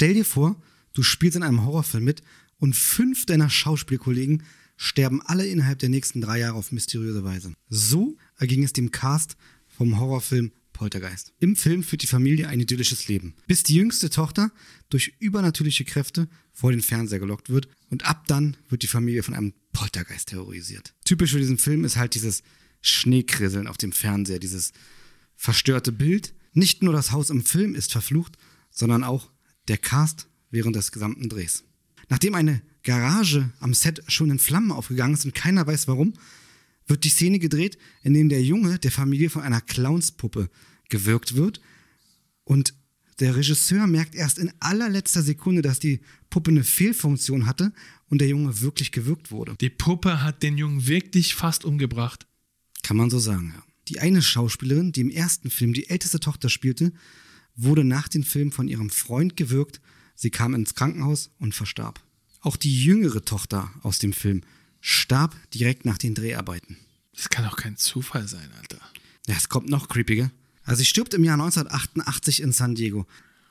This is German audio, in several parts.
Stell dir vor, du spielst in einem Horrorfilm mit und fünf deiner Schauspielkollegen sterben alle innerhalb der nächsten drei Jahre auf mysteriöse Weise. So erging es dem Cast vom Horrorfilm Poltergeist. Im Film führt die Familie ein idyllisches Leben, bis die jüngste Tochter durch übernatürliche Kräfte vor den Fernseher gelockt wird und ab dann wird die Familie von einem Poltergeist terrorisiert. Typisch für diesen Film ist halt dieses Schneekrisseln auf dem Fernseher, dieses verstörte Bild. Nicht nur das Haus im Film ist verflucht, sondern auch der Cast während des gesamten Drehs. Nachdem eine Garage am Set schon in Flammen aufgegangen ist und keiner weiß warum, wird die Szene gedreht, in dem der Junge der Familie von einer Clownspuppe gewirkt wird. Und der Regisseur merkt erst in allerletzter Sekunde, dass die Puppe eine Fehlfunktion hatte und der Junge wirklich gewirkt wurde. Die Puppe hat den Jungen wirklich fast umgebracht. Kann man so sagen, ja. Die eine Schauspielerin, die im ersten Film die älteste Tochter spielte, wurde nach dem Film von ihrem Freund gewirkt. Sie kam ins Krankenhaus und verstarb. Auch die jüngere Tochter aus dem Film starb direkt nach den Dreharbeiten. Das kann doch kein Zufall sein, Alter. Ja, es kommt noch creepiger. Also sie stirbt im Jahr 1988 in San Diego.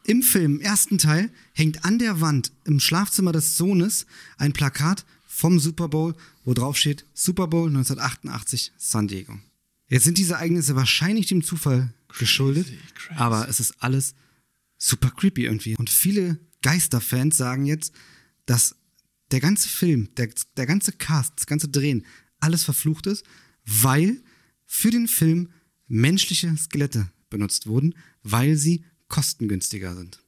Im Film, ersten Teil, hängt an der Wand im Schlafzimmer des Sohnes ein Plakat vom Super Bowl, wo drauf steht Super Bowl 1988 San Diego. Jetzt sind diese Ereignisse wahrscheinlich dem Zufall geschuldet, crazy. aber es ist alles super creepy irgendwie. Und viele Geisterfans sagen jetzt, dass der ganze Film, der, der ganze Cast, das ganze Drehen, alles verflucht ist, weil für den Film menschliche Skelette benutzt wurden, weil sie kostengünstiger sind.